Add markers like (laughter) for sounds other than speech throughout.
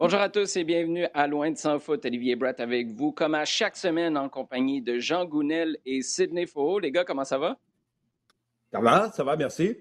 Bonjour à tous et bienvenue à Loin de sans foot. Olivier Brett avec vous, comme à chaque semaine en compagnie de Jean Gounel et Sidney Faux. Les gars, comment ça va? Ça va, ça va, merci.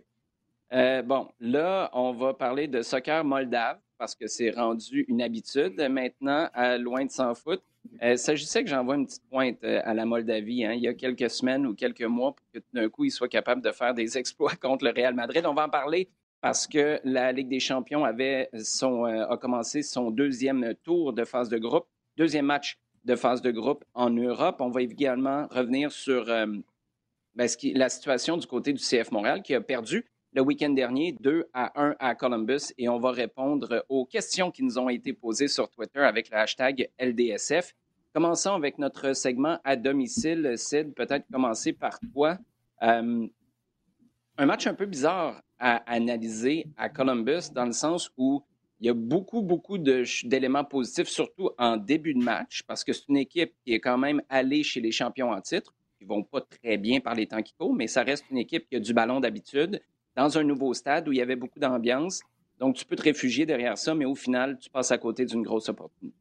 Euh, bon, là, on va parler de soccer moldave parce que c'est rendu une habitude maintenant à Loin de sans foot. Euh, il s'agissait que j'envoie une petite pointe euh, à la Moldavie hein, il y a quelques semaines ou quelques mois pour que d'un coup, ils soient capables de faire des (laughs) exploits contre le Real Madrid. On va en parler parce que la Ligue des champions avait son, euh, a commencé son deuxième tour de phase de groupe, deuxième match de phase de groupe en Europe. On va également revenir sur ben, la situation du côté du CF Montréal qui a perdu le week-end dernier 2 à 1 à Columbus et on va répondre aux questions qui nous ont été posées sur Twitter avec le hashtag LDSF. Commençons avec notre segment à domicile. Sid, peut-être commencer par toi. Euh, un match un peu bizarre à analyser à Columbus dans le sens où il y a beaucoup, beaucoup d'éléments positifs, surtout en début de match, parce que c'est une équipe qui est quand même allée chez les champions en titre, qui ne vont pas très bien par les temps qui courent, mais ça reste une équipe qui a du ballon d'habitude, dans un nouveau stade où il y avait beaucoup d'ambiance. Donc, tu peux te réfugier derrière ça, mais au final, tu passes à côté d'une grosse opportunité.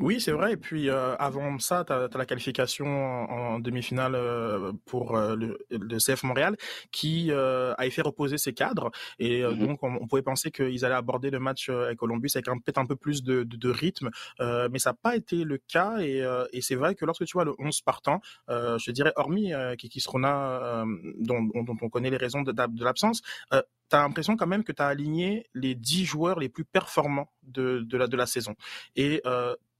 Oui, c'est vrai. Et puis euh, avant ça, tu as, la qualification en, demi-finale euh, pour euh, le, CF Montréal qui a fait reposer ses cadres. Et mm-hmm. donc, on, pouvait penser qu'ils allaient aborder le match avec Columbus avec peut-être un peu plus de, rythme. mais ça n'a pas été le cas. Et, c'est vrai que lorsque tu vois le 11 partant, je dirais, hormis Kiki Srona, dont, dont, on connaît les raisons de, de l'absence, tu as l'impression quand même que tu as aligné les 10 joueurs les plus performants de, de, la, de la saison. Et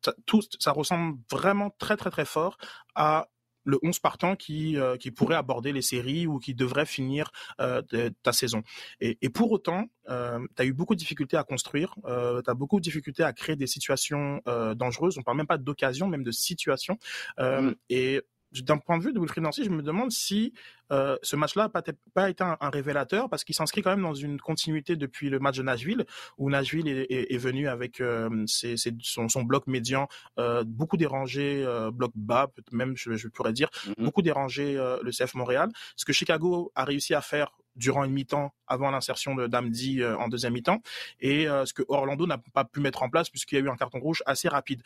ça, tout, ça ressemble vraiment très très très fort à le 11 partant qui, euh, qui pourrait aborder les séries ou qui devrait finir euh, ta saison. Et, et pour autant, euh, tu as eu beaucoup de difficultés à construire, euh, tu as beaucoup de difficultés à créer des situations euh, dangereuses, on parle même pas d'occasion, même de situation. Mmh. Et d'un point de vue de Wilfried Nancy, je me demande si euh, ce match-là n'a pas, été un, révélateur parce qu'il s'inscrit quand même dans une continuité depuis le match de Nashville, où Nashville est, est, est venu avec euh, ses, ses, son, son, bloc médian euh, beaucoup dérangé, bloc bas, même je, je pourrais dire, mm-hmm. beaucoup dérangé le CF Montréal. Ce que Chicago a réussi à faire durant une mi-temps avant l'insertion de Damdi en deuxième mi-temps, et ce que Orlando n'a pas pu mettre en place puisqu'il y a eu un carton rouge assez rapide.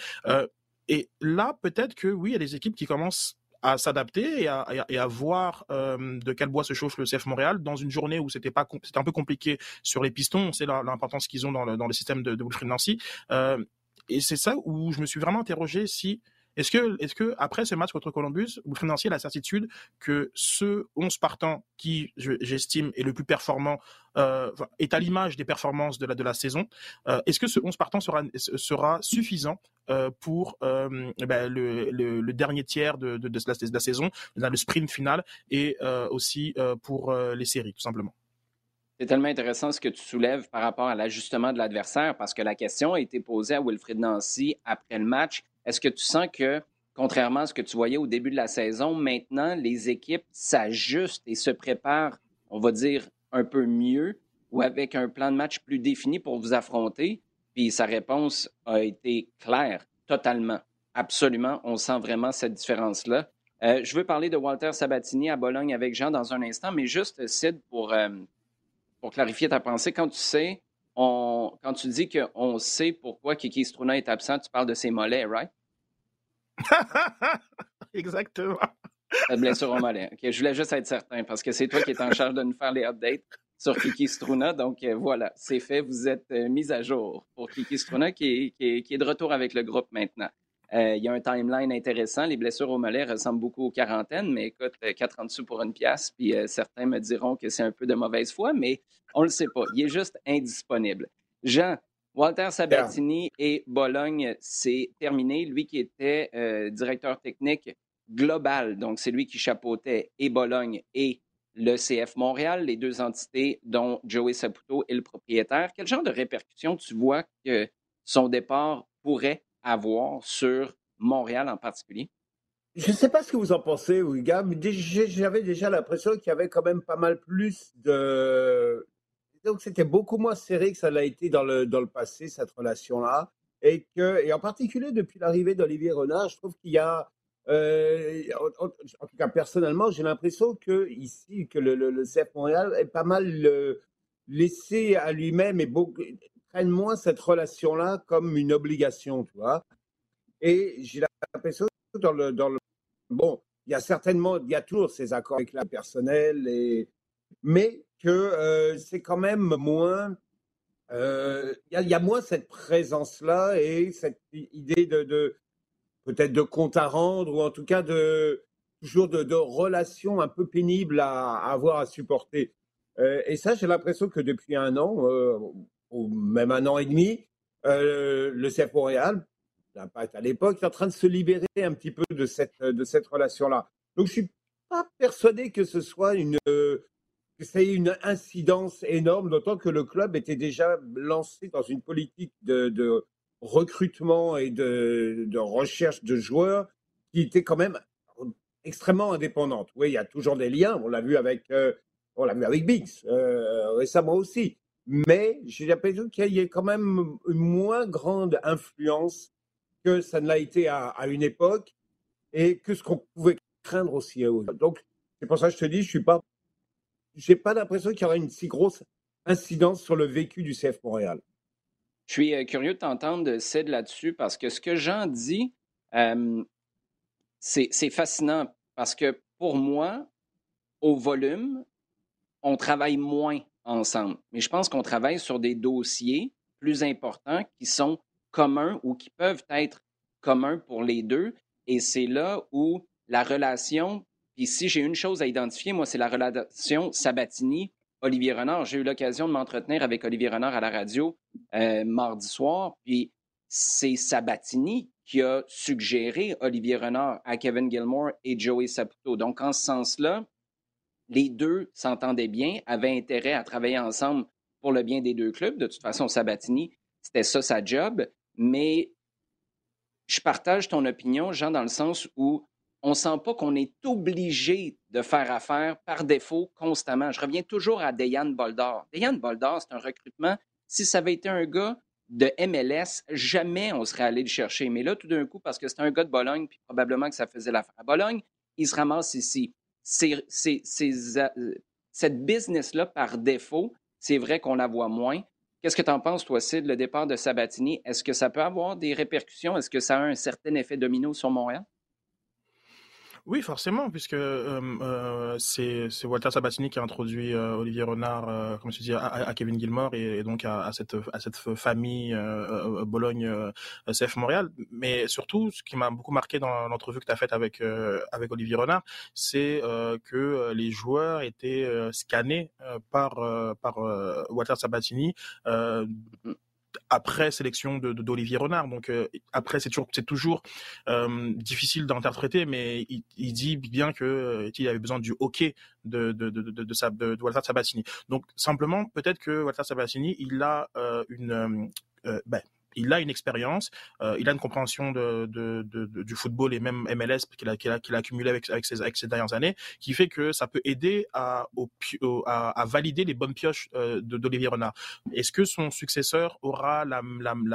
et là, peut-être que oui, il y a des équipes qui commencent à s'adapter et à, et à voir euh, de quel bois se chauffe le CF Montréal dans une journée où c'était pas c'était un peu compliqué sur les pistons. On sait l'importance qu'ils ont dans le, dans le système de, de Wilfried Nancy. Euh, et c'est ça où je me suis vraiment interrogé si est-ce que, que après ce match contre Columbus, Nancy a la certitude que ce 11 partant qui, j'estime, est le plus performant, euh, est à l'image des performances de la, saison, euh, est-ce que ce 11 partant sera, suffisant euh, pour ben, le, dernier tiers de, la, de la saison, le sprint final, et aussi pour les séries, tout simplement? C'est tellement intéressant ce que tu soulèves par rapport à l'ajustement de l'adversaire, parce que la question a été posée à Wilfried Nancy après le match. Est-ce que tu sens que, contrairement à ce que tu voyais au début de la saison, maintenant, les équipes s'ajustent et se préparent, on va dire, un peu mieux ou avec un plan de match plus défini pour vous affronter? Puis sa réponse a été claire, totalement, absolument. On sent vraiment cette différence-là. Euh, je veux parler de Walter Sabatini à Bologne avec Jean dans un instant, mais juste, Sid, pour, euh, pour clarifier ta pensée, quand tu sais quand tu dis qu'on sait pourquoi Kiki Struna est absent, tu parles de ses mollets, right? (laughs) Exactement. La blessure au mollet. je voulais juste être certain parce que c'est toi qui es en charge de nous faire les updates sur Kiki Struna. Donc euh, voilà, c'est fait. Vous êtes euh, mis à jour pour Kiki Struna qui est, de retour avec le groupe maintenant. Euh, il y a un timeline intéressant. Les blessures au mollet ressemblent beaucoup aux quarantaines, mais écoute, 4 en dessous pour une pièce, puis certains me diront que c'est un peu de mauvaise foi, mais on ne le sait pas. Il est juste indisponible. Jean, Walter Sabatini et Bologne, c'est terminé. Lui qui était euh, directeur technique global, donc c'est lui qui chapeautait et Bologne et le CF Montréal, les deux entités dont Joey Saputo est le propriétaire. Quel genre de répercussions tu vois que son départ pourrait avoir sur Montréal en particulier? Je ne sais pas ce que vous en pensez, gars, mais j'avais déjà l'impression qu'il y avait quand même pas mal plus de, donc c'était beaucoup moins serré que ça l'a été dans le, dans le passé, cette relation-là. Et, que, et en particulier depuis l'arrivée d'Olivier Renard, je trouve qu'il y a, euh, en, tout cas personnellement, j'ai l'impression que ici, que le, le, CF Montréal est pas mal euh, laissé à lui-même et beaucoup, moins cette relation-là comme une obligation, tu vois. Et j'ai l'impression dans le, dans le, bon, il y a certainement, il y a toujours ces accords avec la personnel, et, mais que euh, c'est quand même moins, euh, il y, a moins cette présence-là et cette idée de, de peut-être de compte à rendre ou en tout cas de toujours de, de relations un peu pénibles à, avoir à supporter. Euh, et ça, j'ai l'impression que depuis un an, ou même un an et demi, le CF Montréal à l'époque, est en train de se libérer un petit peu de cette, relation-là. Donc, je suis pas persuadé que ce soit une, ça ait une incidence énorme, d'autant que le club était déjà lancé dans une politique de, recrutement et de, de, recherche de joueurs qui était quand même extrêmement indépendante. Oui, il y a toujours des liens, on l'a vu avec, euh, on l'a vu avec Biggs euh, récemment aussi. Mais j'ai l'impression qu'il y a quand même une moins grande influence que ça ne l'a été à, une époque et que ce qu'on pouvait craindre aussi. Donc, c'est pour ça que je te dis, je suis pas, j'ai pas l'impression qu'il y aura une si grosse incidence sur le vécu du CF Montréal. Je suis euh, curieux de t'entendre, Sid, là-dessus, parce que ce que Jean dit, euh, c'est fascinant, parce que pour moi, au volume, on travaille moins ensemble. Mais je pense qu'on travaille sur des dossiers plus importants qui sont communs ou qui peuvent être communs pour les deux. Et c'est là où la relation, puis si j'ai une chose à identifier, moi, c'est la relation Sabatini-Olivier Renard. J'ai eu l'occasion de m'entretenir avec Olivier Renard à la radio euh, mardi soir, puis c'est Sabatini qui a suggéré Olivier Renard à Kevin Gilmore et Joey Saputo. Donc, en ce sens-là, les deux s'entendaient bien, avaient intérêt à travailler ensemble pour le bien des deux clubs. De toute façon, Sabatini, c'était ça sa job. Mais je partage ton opinion, Jean, dans le sens où on sent pas qu'on est obligé de faire affaire par défaut constamment. Je reviens toujours à Dejan Boldor. Dejan Boldor, c'est un recrutement. Si ça avait été un gars de MLS, jamais on serait allé le chercher. Mais là, tout d'un coup, parce que c'est un gars de Bologne, puis probablement que ça faisait l'affaire à Bologne, il se ramasse ici. Euh, cette business-là, par défaut, c'est vrai qu'on la voit moins. Qu'est-ce que tu en penses, toi, Sid, le départ de Sabatini? Est-ce que ça peut avoir des répercussions? Est-ce que ça a un certain effet domino sur Montréal? Oui, forcément, puisque euh, euh, c'est Walter Sabatini qui a introduit euh, Olivier Renard, comme tu dis, à, Kevin Gilmore et, donc à, cette, à cette famille Bologne CF Montréal. Mais surtout, ce qui m'a beaucoup marqué dans l'entrevue que tu as faite avec, avec Olivier Renard, c'est que les joueurs étaient scannés par, par Walter Sabatini après sélection de d'Olivier Renard. Donc euh, après c'est toujours c'est toujours euh, difficile d'interpréter, mais il, dit bien que euh, il avait besoin du hockey de de de de, Walter Sabatini. Donc simplement peut-être que Walter Sabatini il a une ben, il a une expérience, euh, il a une compréhension du football et même MLS qu'il a, accumulé avec, ses, dernières années, qui fait que ça peut aider à, valider les bonnes pioches euh, d'Olivier Renard. Est-ce que son successeur aura la,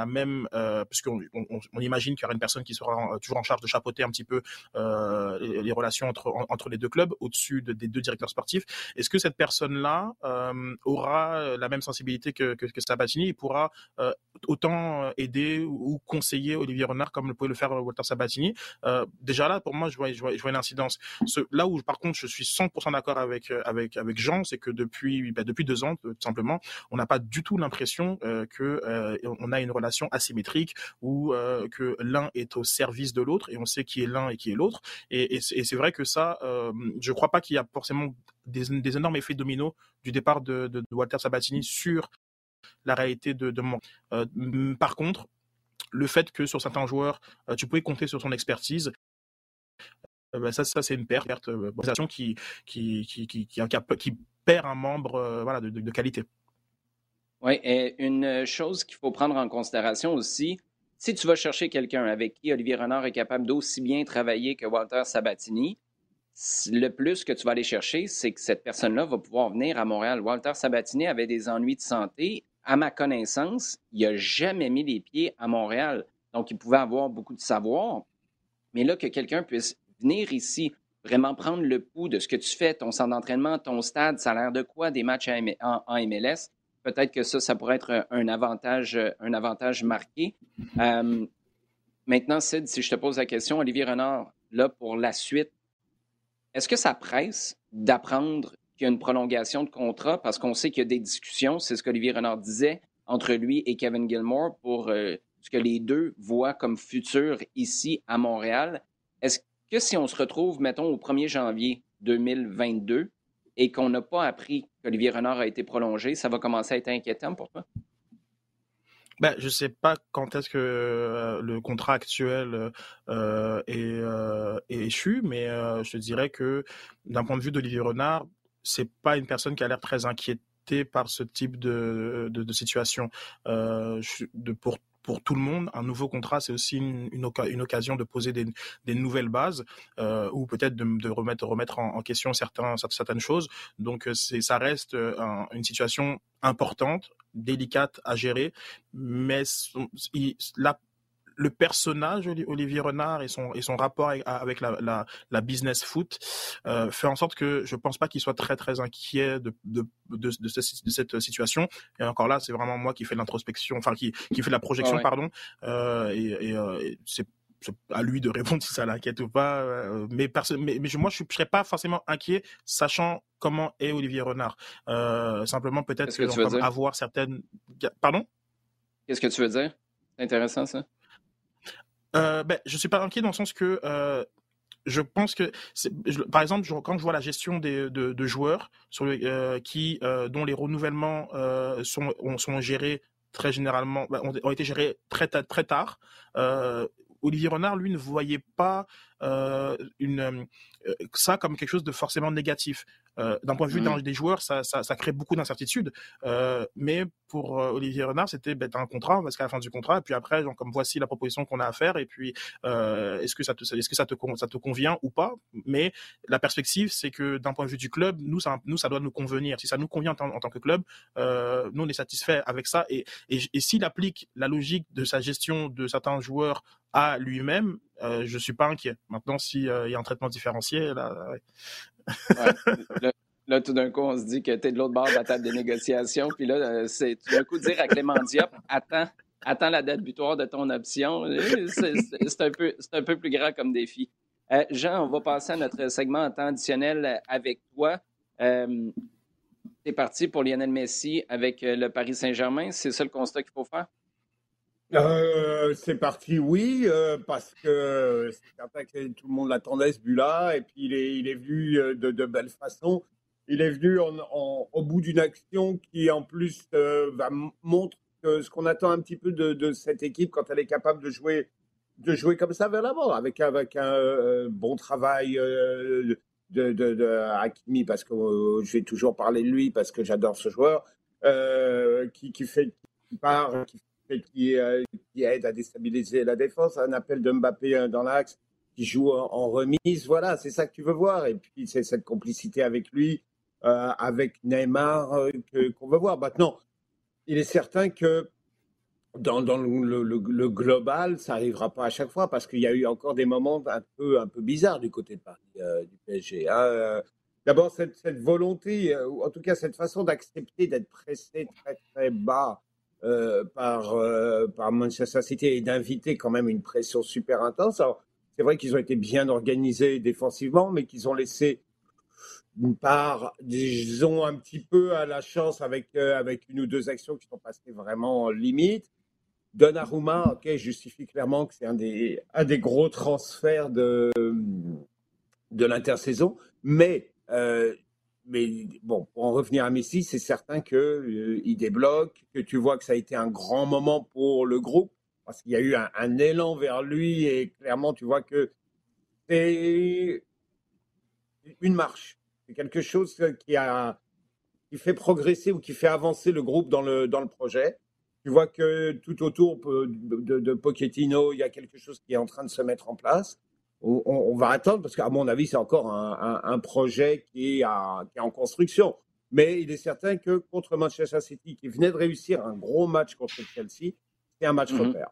même, euh, puisqu'on on, imagine qu'il y aura une personne qui sera toujours en charge de chapeauter un petit peu euh, les, relations entre, les deux clubs, au-dessus de, des deux directeurs sportifs, est-ce que cette personne-là euh, aura la même sensibilité que, que, Sabatini et pourra euh, autant euh, aider ou conseiller Olivier Renard comme le pouvait le faire Walter Sabatini. Euh, déjà là, pour moi, je vois, une incidence. Ce, là où, par contre, je suis 100% d'accord avec euh, avec avec Jean, c'est que depuis bah, depuis deux ans, tout simplement, on n'a pas du tout l'impression euh, que euh, a une relation asymétrique ou euh, que l'un est au service de l'autre et on sait qui est l'un et qui est l'autre. Et, c'est vrai que ça, je crois pas qu'il y a forcément des, des, énormes effets dominos du départ de, de Walter Sabatini sur la réalité de, mon. Euh, par contre, le fait que sur certains joueurs, euh, tu pouvais compter sur son expertise, euh, bah, ça, ça c'est une perte, perte qui, qui, qui, qui, perd un membre voilà, de, de, qualité. Oui, et une chose qu'il faut prendre en considération aussi, si tu vas chercher quelqu'un avec qui Olivier Renard est capable d'aussi bien travailler que Walter Sabatini, le plus que tu vas aller chercher, c'est que cette personne-là va pouvoir venir à Montréal. Walter Sabatini avait des ennuis de santé. À ma connaissance, il n'a jamais mis les pieds à Montréal. Donc, il pouvait avoir beaucoup de savoir. Mais là, que quelqu'un puisse venir ici, vraiment prendre le pouls de ce que tu fais, ton centre d'entraînement, ton stade, ça a l'air de quoi des matchs en MLS, peut-être que ça, ça pourrait être un avantage, un avantage marqué. maintenant, Sid, si je te pose la question, Olivier Renard, là, pour la suite, est-ce que ça presse d'apprendre qu'il y a une prolongation de contrat? Parce qu'on sait qu'il y a des discussions, c'est ce qu'Olivier Renard disait, entre lui et Kevin Gilmore pour ce que les deux voient comme futur ici à Montréal. Est-ce que si on se retrouve, mettons, au 1er janvier 2022 et qu'on n'a pas appris qu'Olivier Renard a été prolongé, ça va commencer à être inquiétant pour toi? Ben, je ne sais pas quand est-ce que euh, le contrat actuel euh, est, euh, est, échu, mais je dirais que d'un point de vue d'Olivier Renard, c'est pas une personne qui a l'air très inquiétée par ce type de, de, situation. de, pour pour tout le monde. Un nouveau contrat, c'est aussi une, une, occasion de poser des, des nouvelles bases euh, ou peut-être de, de, remettre, remettre en, question certains, certaines choses. Donc, c'est, ça reste euh, une situation importante, délicate à gérer, mais la, le personnage Olivier Renard et son et son rapport avec, la, la, la, business foot euh, fait en sorte que je pense pas qu'il soit très très inquiet de de, de, de, cette situation et encore là c'est vraiment moi qui fais l'introspection enfin qui qui fait la projection pardon euh, et, et, euh, et c'est à lui de répondre (laughs) si ça l'inquiète ou pas. Mais, mais, mais, moi, je ne serais pas forcément inquiet, sachant comment est Olivier Renard. Euh, simplement, peut-être avoir certaines. Pardon? Qu'est-ce que tu veux dire? C'est intéressant, ça euh, ben, Je suis pas inquiet dans le sens que euh, je pense que, par exemple, quand je vois la gestion des, de, joueurs euh, qui, dont les renouvellements sont, sont gérés très généralement, ben, ont, été gérés très, très tard, Olivier Renard, lui, ne voyait pas une, ça comme quelque chose de forcément négatif. Euh, d'un point de vue mmh. des joueurs, ça, ça, ça crée beaucoup d'incertitudes. Euh, mais pour euh, Olivier Renard, c'était ben, un contrat, parce qu'à la fin du contrat, et puis après, genre, comme voici la proposition qu'on a à faire, et puis euh, est-ce que ça te, est-ce que ça te, ça te convient ou pas? Mais la perspective, c'est que d'un point de vue du club, nous, ça, nous, ça doit nous convenir. Si ça nous convient en, tant que club, euh, nous, on est satisfait avec ça. Et, et, et s'il applique la logique de sa gestion de certains joueurs à lui-même, euh, je suis pas inquiet. Maintenant, s'il y a un traitement différencié, là, ouais. Là, tout d'un coup, on se dit que tu es de l'autre bord de la table des négociations. Puis là, euh, c'est tout d'un coup dire à Clément Diop, attends, attends la date butoir de ton option. C'est un, peu, un peu plus grand comme défi. Euh, Jean, on va passer à notre segment en temps additionnel avec toi. Euh, tu es parti pour Lionel Messi avec le Paris Saint-Germain. C'est ça le constat qu'il faut faire? Euh, c'est parti, oui, euh, parce que c'est certain que tout le monde l'attendait ce but-là, et puis il est, il est venu euh, de, de belle façon. Il est venu en, en, au bout d'une action qui, en plus, euh, montre ce qu'on attend un petit peu de, cette équipe quand elle est capable de jouer, de jouer comme ça vers l'avant, avec, avec un bon travail de, de, Hakimi, parce que je vais toujours parler de lui, parce que j'adore ce joueur, qui, fait part, qui, euh, qui, aide à déstabiliser la défense, un appel de Mbappé dans l'axe qui joue en, remise. Voilà, c'est ça que tu veux voir. Et puis, c'est cette complicité avec lui, euh, avec Neymar, euh, qu'on veut voir. Maintenant, il est certain que dans, dans le, le, le, global, ça n'arrivera pas à chaque fois parce qu'il y a eu encore des moments un peu, un peu bizarres du côté de Paris, euh, du PSG. Hein. D'abord, cette, cette, volonté, ou en tout cas cette façon d'accepter d'être pressé très très bas euh, par, euh, par Manchester City et d'inviter quand même une pression super intense. c'est vrai qu'ils ont été bien organisés défensivement, mais qu'ils ont laissé une part, disons, un petit peu à la chance avec, euh, avec une ou deux actions qui sont passées vraiment limite. Donnarumma, ok, justifie clairement que c'est un des, un des gros transferts de, de l'intersaison, mais euh, mais bon, pour en revenir à Messi, c'est certain qu'il euh, débloque, que tu vois que ça a été un grand moment pour le groupe, parce qu'il y a eu un, élan vers lui et clairement, tu vois que c'est une marche. C'est quelque chose qui, a, qui fait progresser ou qui fait avancer le groupe dans le, dans le projet. Tu vois que tout autour de, de Pochettino, il y a quelque chose qui est en train de se mettre en place on, va attendre parce qu'à mon avis, c'est encore un, projet qui est, en construction. Mais il est certain que contre Manchester City, qui venait de réussir un gros match contre Chelsea, c'est un match mm-hmm. repère.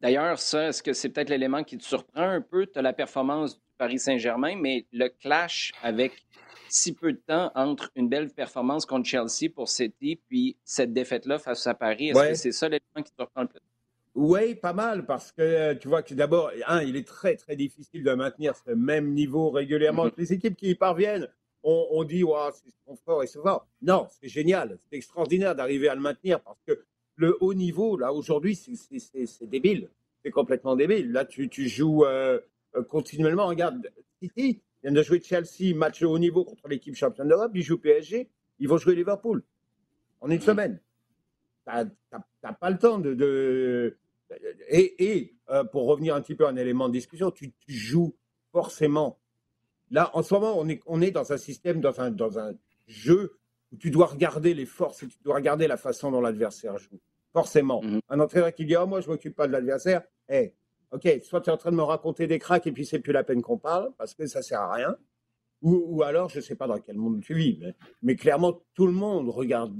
D'ailleurs, ça, est-ce que c'est peut-être l'élément qui te surprend un peu? Tu as la performance du Paris Saint-Germain, mais le clash avec si peu de temps entre une belle performance contre Chelsea pour City, puis cette défaite-là face à Paris. Est-ce que c'est ça l'élément qui te reprend le plus? Oui, pas mal, parce que euh, tu vois que d'abord, un, il est très, très difficile de maintenir ce même niveau régulièrement. Mm-hmm. Les équipes qui y parviennent, on, dit, wow, c'est fort et c'est fort. Non, c'est génial, c'est extraordinaire d'arriver à le maintenir parce que le haut niveau, là, aujourd'hui, c'est débile. C'est complètement débile. Là, tu, tu joues euh, continuellement. Regarde, City vient de jouer Chelsea, match de haut niveau contre l'équipe championne d'Europe. Ils jouent PSG. Ils vont jouer Liverpool en une semaine. Tu n'as pas le temps de. Et, euh, pour revenir un petit peu à un élément de discussion, tu, joues forcément. Là, en ce moment, on est, on est dans un système, dans un, dans un jeu où tu dois regarder les forces et tu dois regarder la façon dont l'adversaire joue. Forcément. Mhm. Un entraîneur qui dit oh, moi, je ne m'occupe pas de l'adversaire, hey, ok, soit tu es en train de me raconter des cracks et puis c'est plus la peine qu'on parle parce que ça sert à rien. Ou, alors, je ne sais pas dans quel monde tu vis, mais, clairement, tout le monde regarde,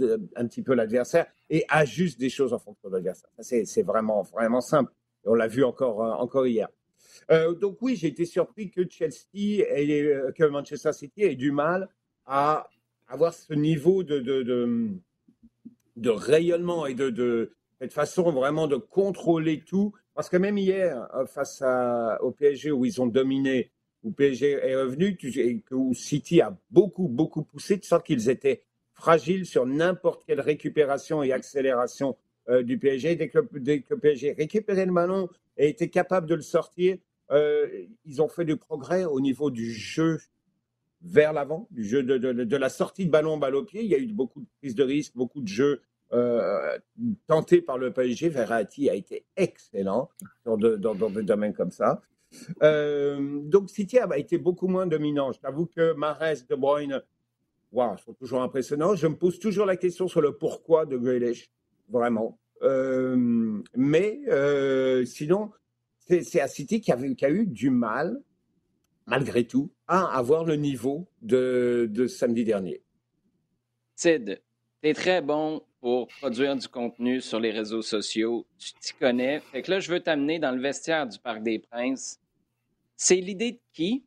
euh, un petit peu l'adversaire et ajuste des choses en fonction de l'adversaire. C'est vraiment, vraiment simple. on l'a vu encore, euh, encore hier. Euh, donc oui, j'ai été surpris que Chelsea et que Manchester City ait du mal à avoir ce niveau de, rayonnement et de, cette façon vraiment de contrôler tout. Parce que même hier, euh, face au PSG où ils ont dominé, où PSG est revenu, où City a beaucoup, beaucoup poussé, tu sens qu'ils étaient fragiles sur n'importe quelle récupération et accélération euh, du PSG. Dès que, dès que PSG récupérait le ballon et était capable de le sortir, euh, ils ont fait du progrès au niveau du jeu vers l'avant, du jeu de, de, la sortie de ballon balle pied. Il y a eu beaucoup de prises de risque, beaucoup de jeux euh, tentés par le PSG. Verratti a été excellent dans, dans des domaines comme ça. Euh, donc City a été beaucoup moins dominant. Je t'avoue que Mares, De Bruyne, wow, sont toujours impressionnants. Je me pose toujours la question sur le pourquoi de Grealish, vraiment. Euh, mais euh, sinon, c'est à City qui a, eu du mal malgré tout, à avoir le niveau de, samedi dernier. Sid, tu es très bon pour produire du contenu sur les réseaux sociaux. Tu t'y connais. Fait que là, je veux t'amener dans le vestiaire du Parc des Princes. C'est l'idée de qui?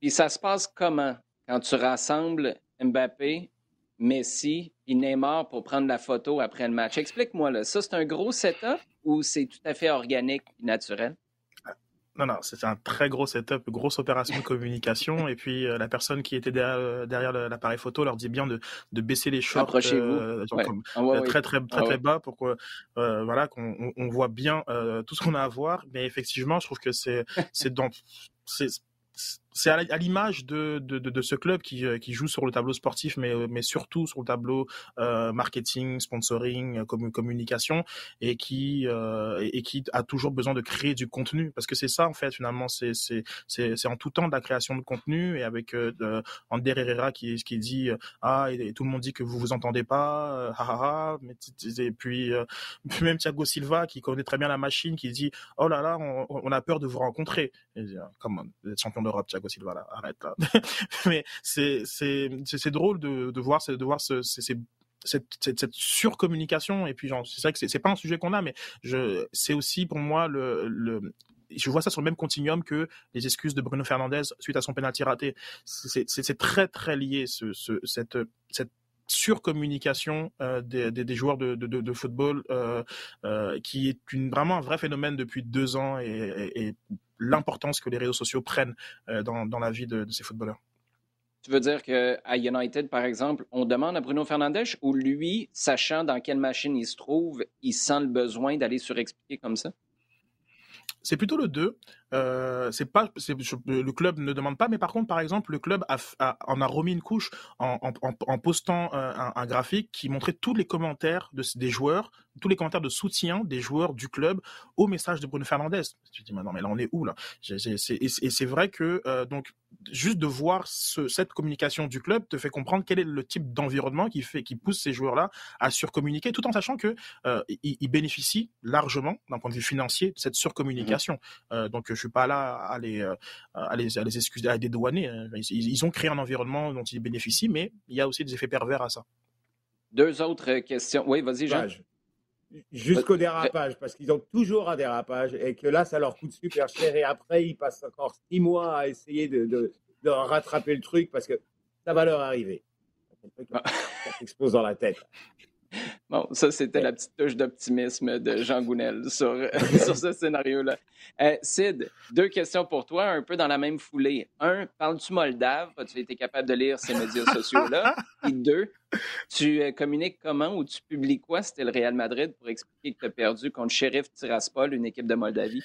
Puis ça se passe comment quand tu rassembles Mbappé, Messi et Neymar pour prendre la photo après le match? Explique-moi, là. Ça, c'est un gros setup ou c'est tout à fait organique et naturel? Non, non, c'était un très gros setup, grosse opération de communication. et puis euh, la personne qui était derrière, euh, derrière l'appareil photo leur dit bien de, de baisser les shorts euh, ah très très très très bas pour que voilà qu'on on voit bien tout ce qu'on a à voir. Mais effectivement, je trouve que c'est c'est dans c'est c'est à l'image de, de, de, ce club qui, euh, qui joue sur le tableau sportif, mais, euh, mais surtout sur le tableau euh, marketing, sponsoring, communication, et qui, et qui a toujours besoin de créer du contenu, parce que c'est ça en fait finalement, c'est en tout temps de la création de contenu, et avec euh, Ander Herrera qui, qui dit ah et, tout le monde dit que vous vous entendez pas, ah, mais, et puis, (laughs) même Thiago Silva qui connaît très bien la machine, qui dit oh là là on, on a peur de vous rencontrer, et, comment vous êtes champion d'Europe Thiago (laughs) C'est drôle de voir cette, surcommunication. Et puis c'est vrai que c'est pas un sujet qu'on a mais c'est aussi pour moi le, je vois ça sur le même continuum que les excuses de Bruno Fernandez suite à son penalty raté. C'est très très lié ce, ce cette surcommunication euh, des, joueurs de, football euh, euh, qui est vraiment un vrai phénomène depuis deux ans et l'importance que les réseaux sociaux prennent euh, dans, dans, la vie de, de, ces footballeurs. Tu veux dire qu'à United, par exemple, on demande à Bruno Fernandes ou lui, sachant dans quelle machine il se trouve, il sent le besoin d'aller surexpliquer comme ça? C'est plutôt le 2. Euh, c'est pas, le club ne demande pas, mais par contre, par exemple, le club a, en a remis une couche en, en, en postant euh, un, un, graphique qui montrait tous les commentaires de, des joueurs, tous les commentaires de soutien des joueurs du club au message de Bruno Fernandez. Tu te dis, mais non, mais là, on est où là? Et c'est vrai que euh, donc juste de voir ce, cette communication du club te fait comprendre quel est le type d'environnement qui fait, qui pousse ces joueurs-là à surcommuniquer, tout en sachant que euh, ils, bénéficient largement d'un point de vue financier de cette surcommunication. Mmh. Euh, donc je suis pas là à les, à les, à les excuser, à les dédouaner. Hein. Ils, ont créé un environnement dont ils bénéficient, mais il y a aussi des effets pervers à ça. Deux autres questions. Oui, vas-y, Jean. Jusqu'au dérapage, parce qu'ils ont toujours un dérapage et que là, ça leur coûte super cher et après, ils passent encore six mois à essayer de, de rattraper le truc parce que ça va leur arriver. Ça s'expose dans la tête. Bon, ça, c'était la petite touche d'optimisme de Jean Gounel (laughs) sur, (laughs) sur ce scénario-là. Euh, Sid, deux questions pour toi, un peu dans la même foulée. Un, parles-tu moldave? As-tu été capable de lire ces médias sociaux-là? (laughs) Et deux, tu euh, communiques comment ou tu publies quoi? C'était le Real Madrid pour expliquer que tu as perdu contre Sheriff Tiraspol, une équipe de Moldavie?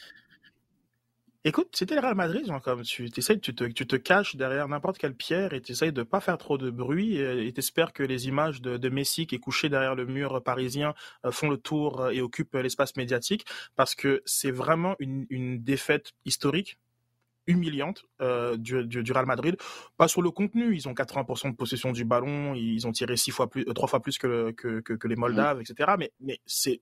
Écoute, c'était le Real Madrid, genre, comme tu essayes, tu te, tu te caches derrière n'importe quelle pierre et tu essayes de pas faire trop de bruit et espères que les images de, de, Messi qui est couché derrière le mur parisien euh, font le tour euh, et occupent l'espace médiatique parce que c'est vraiment une, une défaite historique humiliante euh, du, du, du, Real Madrid. Pas sur le contenu, ils ont 80% de possession du ballon, ils ont tiré six fois plus, trois fois plus que, que, que, que les Moldaves, mmh. etc. Mais, mais c'est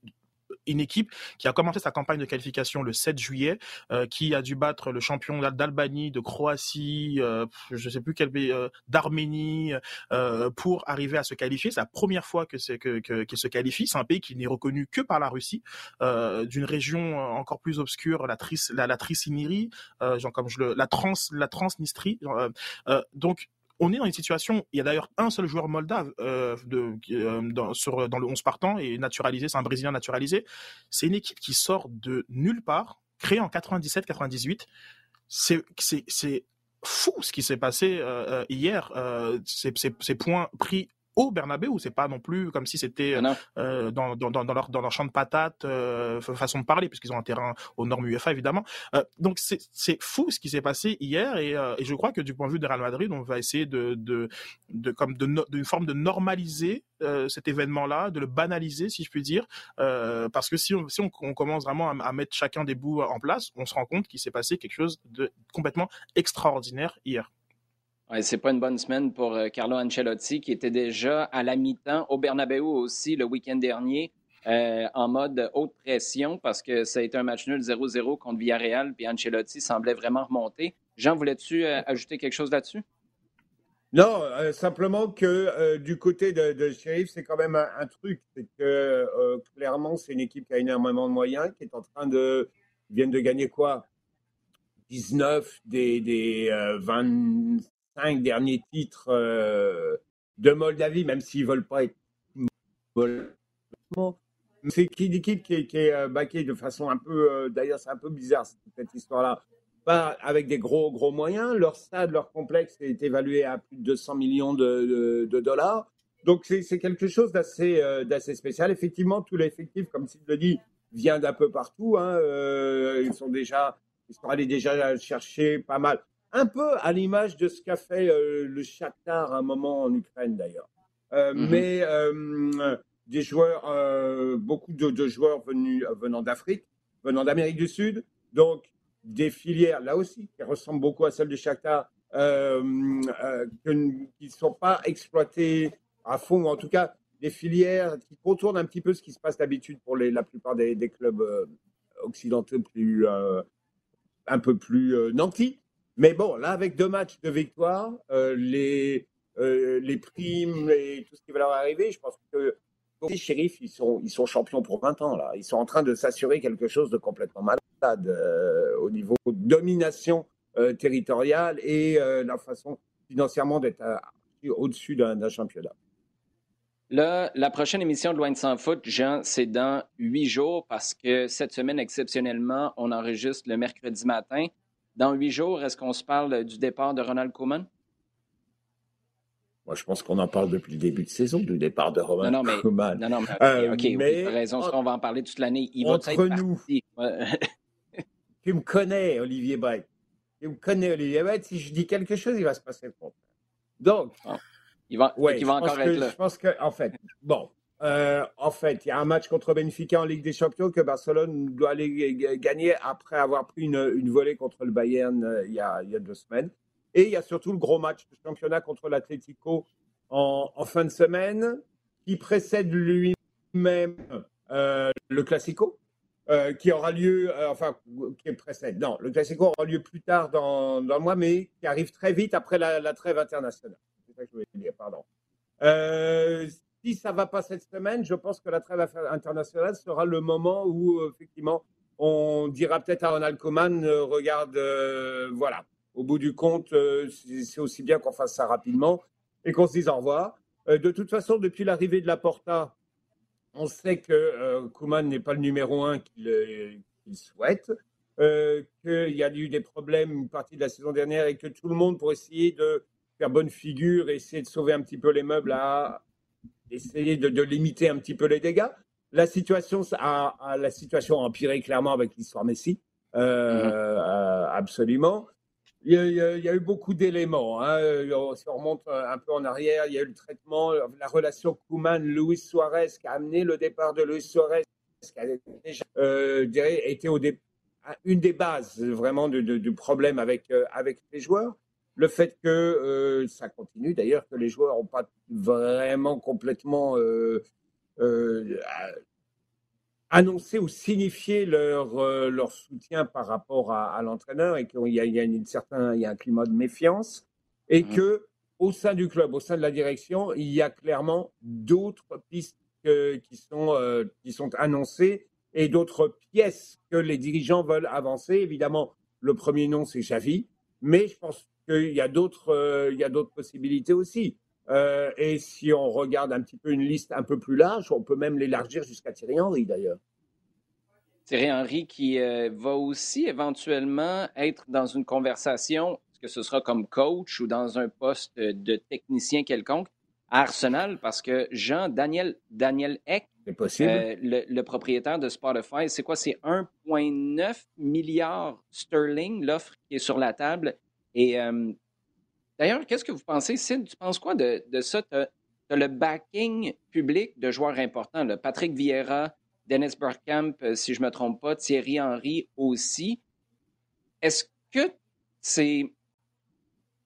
une équipe qui a commencé sa campagne de qualification le 7 juillet, euh, qui a dû battre le champion d'Albanie, de Croatie, euh, je ne sais plus quel pays, euh, d'Arménie, euh, pour arriver à se qualifier. C'est la première fois que c'est que, qu'il se qualifie. C'est un pays qui n'est reconnu que par la Russie, d'une région encore plus obscure, la Tris, la, la genre comme je le, la Trans, la Transnistrie. donc on est dans une situation, il y a d'ailleurs un seul joueur moldave euh, euh, dans, le 11 partant et naturalisé, c'est un Brésilien naturalisé. C'est une équipe qui sort de nulle part, créée en 97-98. C'est, fou ce qui s'est passé euh, hier. Ces points pris au Bernabeu, c'est pas non plus comme si c'était ah euh, dans, dans, dans, leur, dans leur champ de patates, euh, façon de parler, puisqu'ils ont un terrain aux normes UEFA évidemment. Euh, donc c'est fou ce qui s'est passé hier et, et, je crois que du point de vue de Real Madrid, on va essayer de, de, de comme d'une de, forme de normaliser cet événement-là, de le banaliser si je puis dire, parce que si on, si on, on commence vraiment à, à, mettre chacun des bouts en place, on se rend compte qu'il s'est passé quelque chose de complètement extraordinaire hier. Ouais, c'est pas une bonne semaine pour euh, Carlo Ancelotti, qui était déjà à la mi-temps au Bernabeu aussi le week-end dernier, euh, en mode haute pression, parce que ça a été un match nul 0-0 contre Villarreal, puis Ancelotti semblait vraiment remonter. Jean, voulais-tu euh, ajouter quelque chose là-dessus? Non, simplement que du côté de, de Sheriff, c'est quand même un, truc. C'est que clairement, c'est une équipe qui a énormément de moyens, qui est en train de. Ils viennent de gagner quoi? 19 des, des 20, cinq derniers titres euh, de Moldavie, même s'ils veulent pas être c'est une équipe qui est, qui est euh, de façon un peu, euh, d'ailleurs c'est un peu bizarre cette histoire-là, pas avec des gros gros moyens. Leur stade, leur complexe est évalué à plus de 200 millions de, de, de dollars. Donc c'est quelque chose d'assez euh, spécial. Effectivement, tout l'effectif, comme tu le dit, vient d'un peu partout. Hein. Euh, ils sont déjà, ils sont allés déjà chercher pas mal un peu à l'image de ce qu'a fait euh, le Shakhtar à un moment en Ukraine d'ailleurs. Euh, mm -hmm. Mais euh, des joueurs, beaucoup de, de, joueurs venus, venant d'Afrique, venant d'Amérique du Sud, donc des filières là aussi qui ressemblent beaucoup à celles du Shakhtar, qui ne sont pas exploitées à fond, ou en tout cas des filières qui contournent un petit peu ce qui se passe d'habitude pour les, la plupart des, des clubs occidentaux plus, un peu plus nantis. Mais bon, là, avec deux matchs de victoire, euh, les, euh, les primes et tout ce qui va leur arriver, je pense que les shérifs, ils sont, ils sont champions pour 20 ans. Là. Ils sont en train de s'assurer quelque chose de complètement malade euh, au niveau de domination territoriale et la façon financièrement d'être au-dessus d'un championnat. Là, la prochaine émission de Loin de sans foot, Jean, c'est dans huit jours parce que cette semaine, exceptionnellement, on enregistre le mercredi matin. Dans huit jours, est-ce qu'on se parle du départ de Ronald Koeman? Moi, je pense qu'on en parle depuis le début de saison, du départ de Ronald non, non, mais, Koeman. Non, non, mais, euh, OK, mais, oui, raison, on va en parler toute l'année. Il entre va être nous, (laughs) tu me connais, Olivier Brett. Tu me connais, Olivier Brett. Si je dis quelque chose, il va se passer le contraire. Donc, il va, ouais, il va encore être là. Je pense que, en fait, bon, euh, en fait, il y a un match contre Benfica en Ligue des Champions que Barcelone doit aller gagner après avoir pris une, une volée contre le Bayern euh, il, y a, il, y a, deux semaines. Et il y a surtout le gros match de championnat contre l'Atlético en, fin de semaine qui précède lui-même euh, le Classico. Qui aura lieu, enfin, qui précède. Non, le Classico aura lieu plus tard dans, dans le mois, mais qui arrive très vite après la, trêve internationale. C'est ça que je voulais dire, pardon. Si ça va pas cette semaine, je pense que la trêve internationale sera le moment où, effectivement, on dira peut-être à Ronald Koeman, euh, regarde, euh, voilà, Au bout du compte, c'est aussi bien qu'on fasse ça rapidement et qu'on se dise au revoir. de toute façon, depuis l'arrivée de la Porta, on sait que Kuman n'est pas le numéro un qu'il souhaite. Euh, qu'il y a eu des problèmes une partie de la saison dernière et que tout le monde, pour essayer de faire bonne figure, essayer de sauver un petit peu les meubles, a essayé de, limiter un petit peu les dégâts. La situation a, la situation empiré clairement avec l'histoire Messi, euh, mm-hmm. absolument. Il y, a, eu beaucoup d'éléments. Hein. Si on remonte un peu en arrière, il y a eu le traitement, la relation Kuman-Luis Suarez qui a amené le départ de Luis Suarez, qui a déjà euh, été au une des bases vraiment du, problème avec, euh, avec les joueurs. Le fait que euh, ça continue, d'ailleurs, que les joueurs n'ont pas vraiment complètement euh, annoncé ou signifié leur, leur soutien par rapport à, l'entraîneur et qu'il y a, il y a une certain, il y a un climat de méfiance et mmh. que au sein du club, au sein de la direction, il y a clairement d'autres pistes qui, sont, qui sont annoncées et d'autres pièces que les dirigeants veulent avancer. Évidemment, le premier nom, c'est Xavi, mais je pense qu'il y a d'autres euh, possibilités aussi. Euh, et si on regarde un petit peu une liste un peu plus large, on peut même l'élargir jusqu'à Thierry Henry d'ailleurs. Thierry Henry qui euh, va aussi éventuellement être dans une conversation, que ce sera comme coach ou dans un poste de technicien quelconque à Arsenal, parce que Jean Daniel, Daniel Eck possible. Euh, le, propriétaire de Spotify, c'est quoi? C'est 1,9 milliard sterling, l'offre qui est sur la table. Et euh, d'ailleurs, qu'est-ce que vous pensez, Sid? Tu penses quoi de, ça? Tu as, le backing public de joueurs importants, Patrick Vieira, Dennis Bergkamp, euh, si je ne me trompe pas, Thierry Henry aussi. Est-ce que c'est.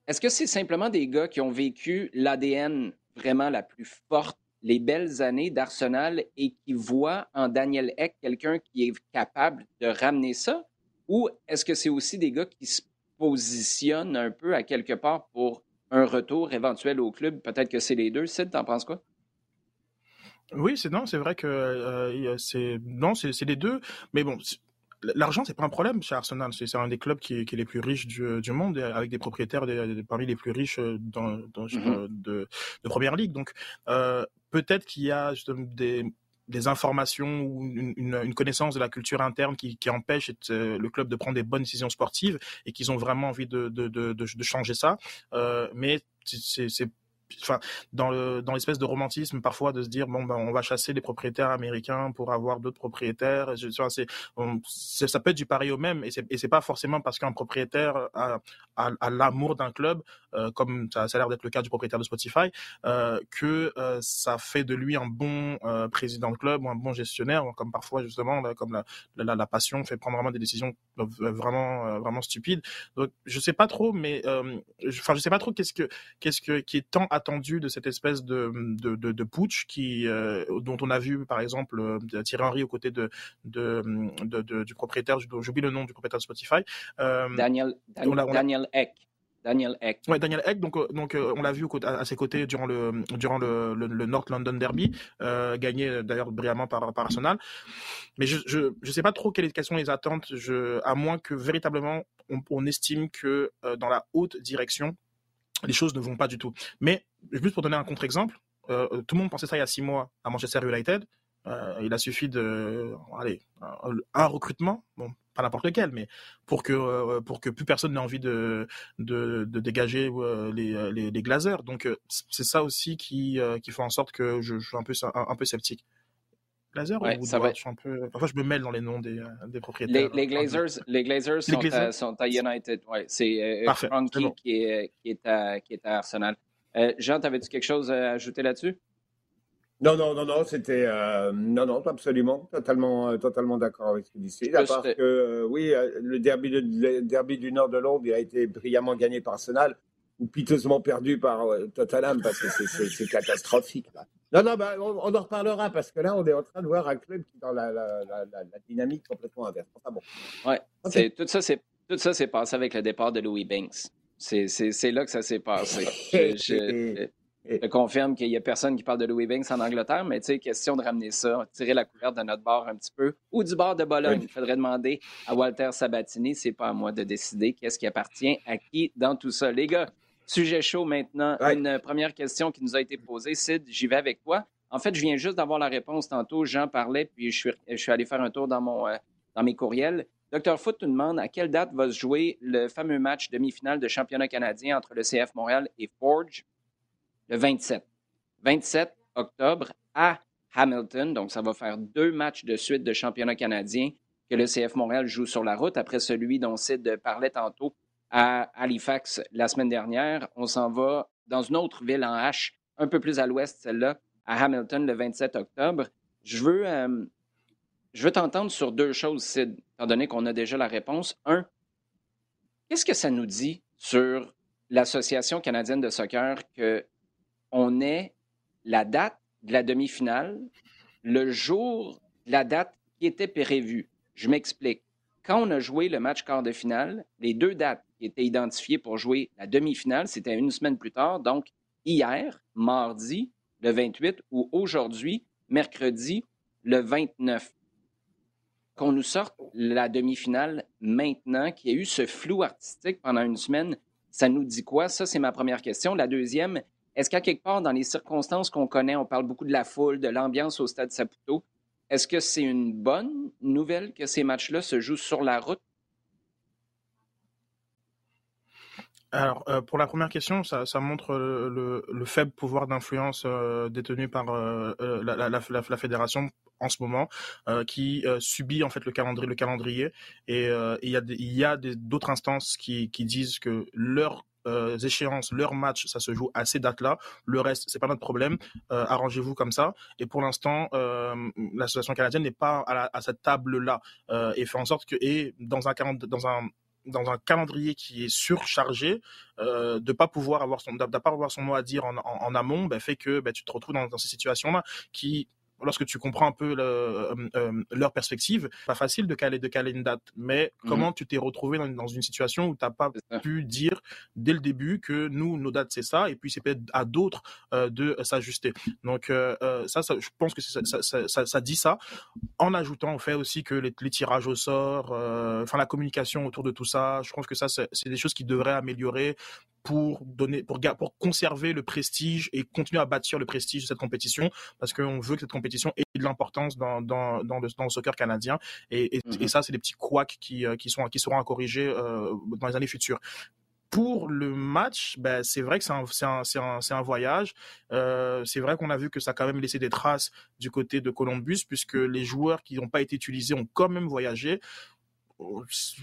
Est-ce que c'est simplement des gars qui ont vécu l'ADN vraiment la plus forte les belles années d'Arsenal et qui voit en Daniel Eck quelqu'un qui est capable de ramener ça? Ou est-ce que c'est aussi des gars qui se positionnent un peu à quelque part pour un retour éventuel au club? Peut-être que c'est les deux. Sid, t'en penses quoi? Oui, c'est non, c'est vrai que euh, c'est non, c'est les deux. Mais bon, L'argent, c'est pas un problème chez Arsenal. C'est un des clubs qui est, qui est les plus riches du, du, monde, avec des propriétaires parmi les plus riches dans, dans mm-hmm. de, de, première ligue. Donc, euh, peut-être qu'il y a des, des informations ou une, une, connaissance de la culture interne qui, qui empêche euh, le club de prendre des bonnes décisions sportives et qu'ils ont vraiment envie de, de, de, de changer ça. Euh, mais c'est enfin, dans dans l'espèce de romantisme parfois de se dire bon ben on va chasser les propriétaires américains pour avoir d'autres propriétaires. c'est ça peut être du pareil au même et c'est et c'est pas forcément parce qu'un propriétaire a, a, l'amour d'un club euh, comme ça, a l'air d'être le cas du propriétaire de Spotify euh, que euh, ça fait de lui un bon président de club ou un bon gestionnaire comme parfois justement comme la, la, la passion fait prendre vraiment des décisions vraiment vraiment stupides. Donc je sais pas trop mais enfin je sais pas trop qu'est-ce que qu'est-ce que qui est tant attendu de cette espèce de, de, de, putsch qui, euh, dont on a vu par exemple euh, Thierry Henry aux côtés de, de, du propriétaire, j'oublie le nom du propriétaire de Spotify. Euh, Daniel, Daniel Eck. Daniel Eck. Ouais, Daniel Eck. Donc, donc on l'a vu à, ses côtés durant le durant le, le, North London Derby, gagné d'ailleurs brillamment par, par Arsenal. Mais je, je je sais pas trop quelles, sont les attentes. Je à moins que véritablement on, on estime que dans la haute direction les choses ne vont pas du tout. Mais juste pour donner un contre-exemple, euh, tout le monde pensait ça il y a six mois à Manchester United. Euh, il a suffi de, allez, un, recrutement, bon, pas n'importe lequel, mais pour que euh, pour que plus personne n'ait envie de de, de dégager les, les, les glazers. Donc c'est ça aussi qui qui fait en sorte que je, je suis un peu un, peu sceptique. Glazer ou ça va... je un peu... Parfois, je me mêle dans les noms des, des propriétaires. Les, les Glazers, les Glazers, sont, À, sont, à, United. Ouais, c'est euh, Frankie qui, est, qui, est à, qui est à Arsenal. Euh, Jean, t'avais-tu quelque chose à ajouter là-dessus? Non, non, non, non, c'était euh, non, non, absolument, totalement, euh, totalement d'accord avec ce que dit À part que euh, oui, le derby, de, le derby du nord de Londres, il a été brillamment gagné par Arsenal ou piteusement perdu par Tottenham parce que c'est catastrophique. Là. Non, non, bah, on, en reparlera parce que là, on est en train de voir un club qui est dans la, la, la, la dynamique complètement inverse. Enfin bon. Ouais, okay. tout ça, c'est tout ça s'est passé avec le départ de Louis Banks. C'est là que ça s'est passé. (laughs) je, Je confirme qu'il n'y a personne qui parle de Louis Banks en Angleterre, mais tu sais, question de ramener ça, tirer la couverte de notre bord un petit peu, ou du bord de Bologne. Il faudrait demander à Walter Sabatini, c'est pas à moi de décider qu'est-ce qui appartient à qui dans tout ça. Les gars, sujet chaud maintenant. Une première question qui nous a été posée. Sid, j'y vais avec toi. En fait, je viens juste d'avoir la réponse tantôt. Jean parlait, puis je suis, je suis allé faire un tour dans, mon, euh, dans mes courriels. Docteur Foot nous demande à quelle date va se jouer le fameux match demi-finale de championnat canadien entre le CF Montréal et Forge le 27. 27 octobre à Hamilton. Donc, ça va faire deux matchs de suite de championnat canadien que le CF Montréal joue sur la route après celui dont Sid parlait tantôt à Halifax la semaine dernière. On s'en va dans une autre ville en H, un peu plus à l'ouest, celle-là, à Hamilton le 27 octobre. Je veux, euh, je veux t'entendre sur deux choses, Sid, étant donné qu'on a déjà la réponse. Un, qu'est-ce que ça nous dit sur l'Association canadienne de soccer que on est la date de la demi-finale, le jour de la date qui était prévue? Je m'explique. Quand on a joué le match quart de finale, les deux dates qui étaient identifiées pour jouer la demi-finale, c'était une semaine plus tard, donc hier, mardi, le 28, ou aujourd'hui, mercredi, le 29. Qu'on nous sorte la demi-finale maintenant, qu'il y a eu ce flou artistique pendant une semaine, ça nous dit quoi? Ça, c'est ma première question. La deuxième, est-ce qu'à quelque part, dans les circonstances qu'on connaît, on parle beaucoup de la foule, de l'ambiance au stade Saputo, est-ce que c'est une bonne nouvelle que ces matchs-là se jouent sur la route? Alors, euh, pour la première question, ça, montre le, faible pouvoir d'influence euh, détenu par euh, la, fédération en ce moment, qui subit en fait le calendrier. Le calendrier et il y a d'autres instances qui, disent que leur euh, échéances, leurs matchs, ça se joue à ces dates-là. Le reste, c'est pas notre problème. Arrangez-vous comme ça. Et pour l'instant, l'association canadienne n'est pas à, cette table-là et fait en sorte que et dans un dans un dans un calendrier qui est surchargé, euh, de pas pouvoir avoir son, avoir son mot à dire en, amont, ben, fait que ben, tu te retrouves dans, dans ces situations-là qui lorsque tu comprends un peu euh, euh, leur perspective, pas facile de caler, de caler une date. Mais mhm. comment tu t'es retrouvé dans, une situation où tu n'as pas pu dire dès le début que nous, nos dates, c'est ça, et puis c'est peut-être à d'autres euh, de s'ajuster. Donc ça, ça, je pense que ça, ça, ça, dit ça, en ajoutant au fait aussi que les, tirages au sort, enfin la communication autour de tout ça, je pense que ça, c'est des choses qui devraient améliorer pour donner, pour, pour conserver le prestige et continuer à bâtir le prestige de cette compétition, parce qu'on veut que cette compétition ait de l'importance dans, dans, dans, le, dans, le, soccer canadien. Et, et, mm-hmm. ça, c'est des petits couacs qui, euh, qui, sont, qui seront à corriger euh, dans les années futures pour le match, ben, c'est vrai que c'est un, un, un, un, voyage. Euh, c'est vrai qu'on a vu que ça a quand même laissé des traces du côté de Columbus, puisque les joueurs qui n'ont pas été utilisés ont quand même voyagé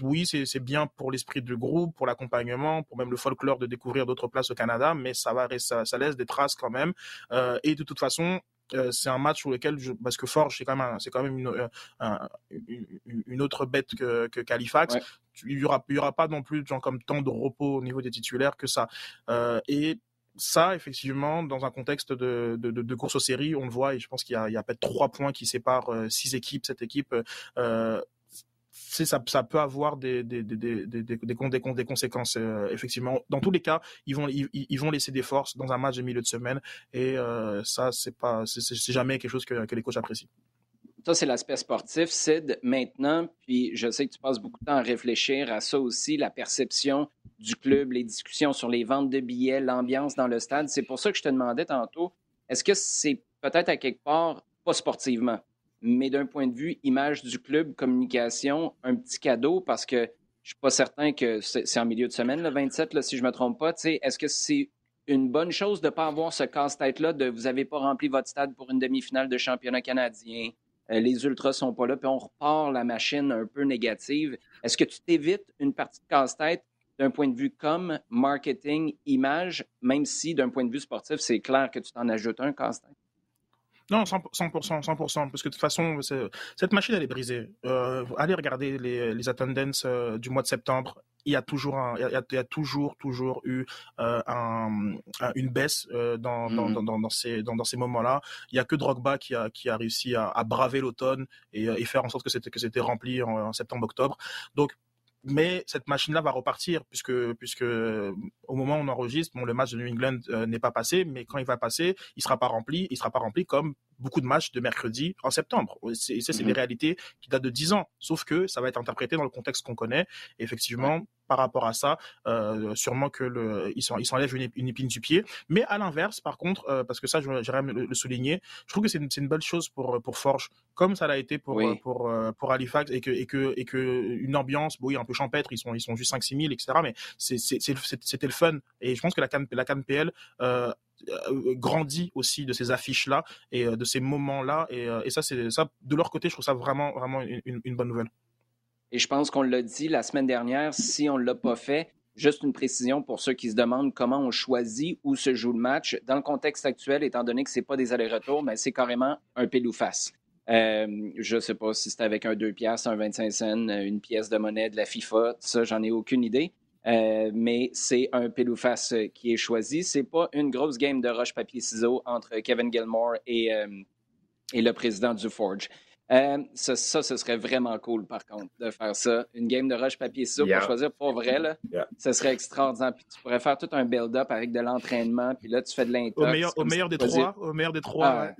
oui, c'est bien pour l'esprit du groupe, pour l'accompagnement, pour même le folklore de découvrir d'autres places au Canada, mais ça va, ça, ça laisse des traces quand même. Euh, et de toute façon, euh, c'est un match sur lequel, je, parce que Forge, c'est quand même, c'est quand même une, euh, une, autre bête que, que Califax. Il y aura, il y aura pas non plus genre, comme tant de repos au niveau des titulaires que ça. Euh, et ça, effectivement, dans un contexte de, de, de, course aux séries, on le voit, et je pense qu'il y a, il y a peut-être trois points qui séparent six équipes, cette équipe. Euh, ça, peut avoir des, conséquences, effectivement. Dans tous les cas, ils vont, laisser des forces dans un match de milieu de semaine. Et euh, ça, c'est pas, jamais quelque chose que, que les coachs apprécient. Ça, c'est l'aspect sportif. Sid, maintenant, puis je sais que tu passes beaucoup de temps à réfléchir à ça aussi, la perception du club, les discussions sur les ventes de billets, l'ambiance dans le stade. C'est pour ça que je te demandais tantôt, est-ce que c'est peut-être à quelque part, pas sportivement, mais d'un point de vue image du club, communication, un petit cadeau parce que je ne suis pas certain que c'est en milieu de semaine, le 27, là, si je ne me trompe pas. Est-ce que c'est une bonne chose de ne pas avoir ce casse-tête-là de vous n'avez pas rempli votre stade pour une demi-finale de championnat canadien? Euh, les ultras sont pas là, puis on repart la machine un peu négative. Est-ce que tu t'évites une partie de casse-tête d'un point de vue comme marketing, image, même si d'un point de vue sportif, c'est clair que tu t'en ajoutes un casse-tête? Non, 100%, 100%, parce que de toute façon, cette machine, elle est brisée. Euh, allez regarder les, les attendances euh, du mois de septembre. Il y a toujours, il, y a, toujours, toujours eu euh, un, une baisse euh, dans, dans, dans, dans, ces, dans, dans ces moments-là. Il y a que Drogba qui a, qui a réussi à, à braver l'automne et, et, faire en sorte que c'était, que c'était rempli en, en septembre-octobre. Donc, mais cette machine-là va repartir puisque puisque au moment où on enregistre, bon, le match de New England euh, n'est pas passé, mais quand il va passer, il sera pas rempli, il sera pas rempli comme beaucoup de matchs de mercredi en septembre. Et ça, c'est des mhm. réalités qui datent de 10 ans. Sauf que ça va être interprété dans le contexte qu'on connaît. Et effectivement, par rapport à ça, euh, sûrement que le, il s'enlève une, une, épine du pied. Mais à l'inverse, par contre, euh, parce que ça, j'aimerais le, le souligner, je trouve que c'est une, une, belle chose pour pour Forge, comme ça l'a été pour pour pour Halifax et que et que et que une ambiance, oui, un peu champêtre, ils sont ils sont juste 5 6 000, etc. Mais c'était le fun. Et je pense que la can la can PL euh, euh, grandit aussi de ces affiches-là et euh, de ces moments-là. Et, euh, et, ça, c'est ça, de leur côté, je trouve ça vraiment, vraiment une, bonne nouvelle. Et je pense qu'on l'a dit la semaine dernière, si on ne l'a pas fait, juste une précision pour ceux qui se demandent comment on choisit où se joue le match. Dans le contexte actuel, étant donné que ce n'est pas des allers-retours, mais c'est carrément un pile ou face. Euh, je ne sais pas si c'est avec un 2 piastres, un 25 cents, une pièce de monnaie de la FIFA, ça, j'en ai aucune idée. Euh, mais c'est un pile ou face euh, qui est choisi. C'est pas une grosse game de roche papier ciseaux entre Kevin Gilmore et, euh, et le président du Forge. ça, ça, ce serait vraiment cool, par contre, de faire ça. Une game de roche papier ciseaux pour choisir pour vrai, là, ce serait extraordinaire. Puis tu pourrais faire tout un build-up avec de l'entraînement, puis là, tu fais de l'intox. Au meilleur, au meilleur des trois. Au meilleur des trois, ah,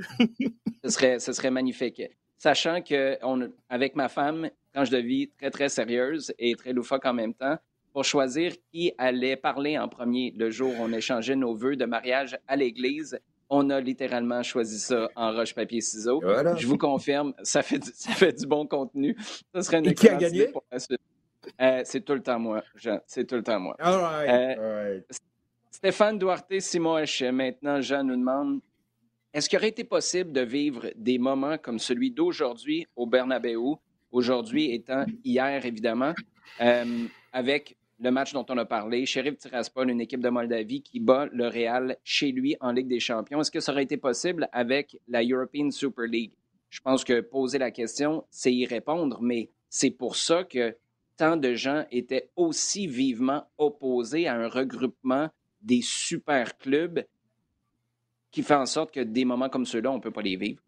ce, serait, ce serait magnifique. Sachant que on, avec ma femme, quand je devis très, très sérieuse et très loufoque en même temps, pour choisir qui allait parler en premier le jour où on échangeait nos vœux de mariage à l'église. On a littéralement choisi ça en roche, papier, ciseaux. Je vous confirme, ça fait du, ça fait du bon contenu. Ça serait une Et qui a gagné? Pour la suite. Euh, c'est tout le temps moi, Jean. C'est tout le temps moi. All right. Euh, Stéphane Duarte Simoche, maintenant, Jean nous demande est-ce qu'il aurait été possible de vivre des moments comme celui d'aujourd'hui au Bernabeu, aujourd'hui étant hier, évidemment, euh, avec le match dont on a parlé, Sheriff Tiraspol, une équipe de Moldavie qui bat le Real chez lui en Ligue des Champions. Est-ce que ça aurait été possible avec la European Super League? Je pense que poser la question, c'est y répondre, mais c'est pour ça que tant de gens étaient aussi vivement opposés à un regroupement des super clubs qui fait en sorte que des moments comme ceux-là, on ne peut pas les vivre.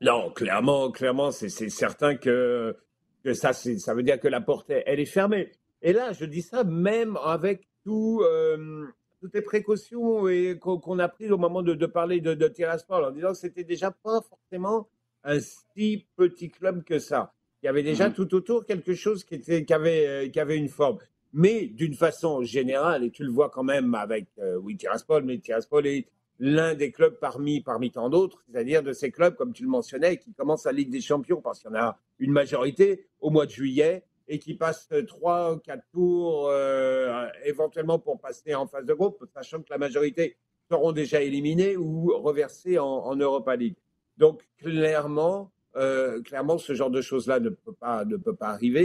Non, clairement, clairement, c'est certain que, que ça, ça veut dire que la porte, elle est fermée. Et là, je dis ça même avec tout, euh, toutes les précautions qu'on a prises au moment de, de parler de, de Tiraspol, en disant que c'était déjà pas forcément un si petit club que ça. Il y avait déjà mmh. tout autour quelque chose qui, était, qui, avait, euh, qui avait une forme. Mais d'une façon générale, et tu le vois quand même avec, euh, oui, Tiraspol, mais Tiraspol est l'un des clubs parmi, parmi tant d'autres, c'est-à-dire de ces clubs, comme tu le mentionnais, qui commencent la Ligue des Champions, parce qu'il y en a une majorité au mois de juillet, et qui passent trois ou quatre tours euh, éventuellement pour passer en phase de groupe, sachant que la majorité seront déjà éliminés ou reversés en, Europa League. Donc clairement, euh, clairement, ce genre de choses-là ne peut pas ne peut pas arriver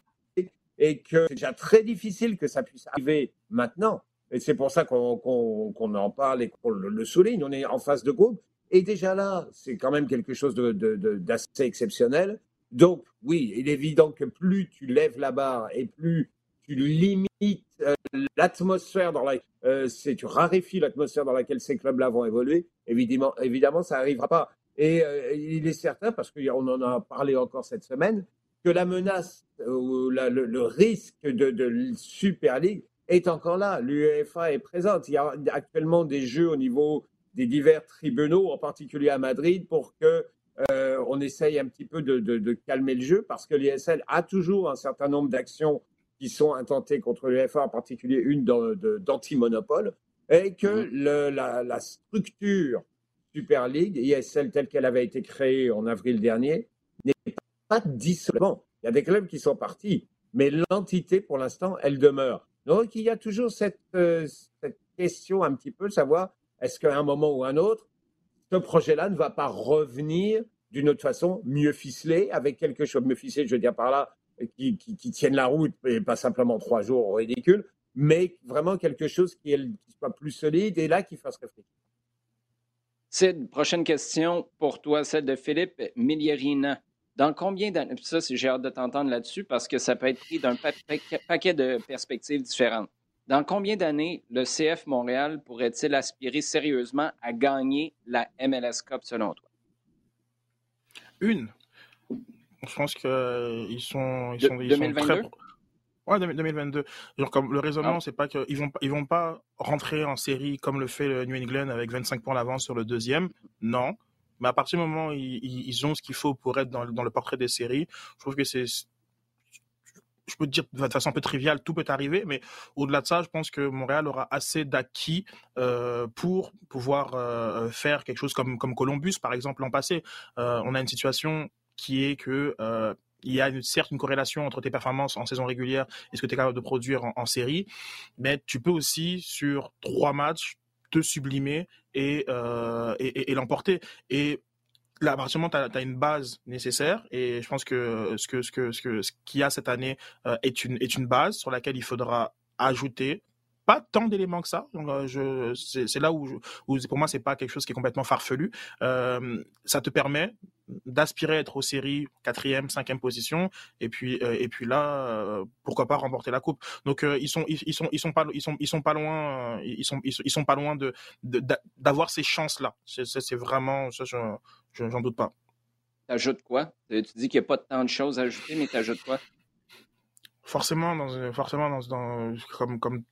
et que c'est déjà très difficile que ça puisse arriver maintenant. Et c'est pour ça qu'on en parle et qu'on le, souligne. On est en phase de groupe et déjà là, c'est quand même quelque chose d'assez exceptionnel. Donc, oui, il est évident que plus tu lèves la barre et plus tu limites euh, l'atmosphère dans laquelle euh, tu raréfies l'atmosphère dans laquelle ces clubs-là vont évoluer, évidemment, évidemment, ça n'arrivera pas. Et euh, il est certain, parce qu'on en a parlé encore cette semaine, que la menace ou le, risque de, de Super League est encore là. L'UEFA est présente. Il y a actuellement des jeux au niveau des divers tribunaux, en particulier à Madrid, pour que on essaye un petit peu de, calmer le jeu parce que l'ISL a toujours un certain nombre d'actions qui sont intentées contre l'UEFA, en particulier une d'anti-monopole, et que mhm. la, structure Super League, ISL telle qu'elle avait été créée en avril dernier, n'est pas dissolvante. Il y a des clubs qui sont partis, mais l'entité, pour l'instant, elle demeure. Donc, il y a toujours cette, euh, cette question un petit peu, savoir est-ce qu'à un moment ou un autre, ce projet-là ne va pas revenir d'une autre façon, mieux ficelé, avec quelque chose, mieux ficelé, je veux dire par là, qui, qui, tienne la route, et pas simplement trois jours au ridicule, mais vraiment quelque chose qui, soit plus solide et là qui fasse réfléchir. Sid, prochaine question pour toi, celle de Philippe Miglierina. Dans combien d'années, ça, j'ai hâte de t'entendre là-dessus parce que ça peut être pris d'un paquet de perspectives différentes. Dans combien d'années le CF Montréal pourrait-il aspirer sérieusement à gagner la MLS Cup selon toi? Une. Je pense qu'ils sont, ils sont, ils sont très... Ouais, 2022. Genre, comme le raisonnement, ah. c'est pas qu'ils vont, ils vont pas rentrer en série comme le fait le New England avec 25 points d'avance sur le deuxième. Non. Mais à partir du moment où ils, ils ont ce qu'il faut pour être dans, dans, le portrait des séries, je trouve que c'est, je peux te dire de façon un peu triviale, tout peut arriver, mais au-delà de ça, je pense que Montréal aura assez d'acquis euh, pour pouvoir euh, faire quelque chose comme, comme Columbus, par exemple, l'an passé. Euh, on a une situation qui est que il y a certes une corrélation entre tes performances en saison régulière et ce que tu es capable de produire en, série, mais tu peux aussi, sur trois matchs, te sublimer et, et, et, l'emporter. Et là, à partir du moment où tu as, une base nécessaire, et je pense que ce que ce que ce que ce qu'il y a cette année euh, est une est une base sur laquelle il faudra ajouter pas tant d'éléments que ça. Euh, c'est là où, où, pour moi c'est pas quelque chose qui est complètement farfelu. Euh, ça te permet d'aspirer à être aux séries quatrième, cinquième position, et puis euh, et puis là euh, pourquoi pas remporter la coupe. Donc ils sont ils, sont ils sont pas ils sont ils sont pas loin ils sont ils sont, pas loin de d'avoir ces chances là. C'est vraiment ça j'en doute pas. T'ajoutes quoi? Tu dis qu'il n'y a pas tant de choses à ajouter, mais t'ajoutes quoi? Forcément, dans, forcément dans, dans, comme, comme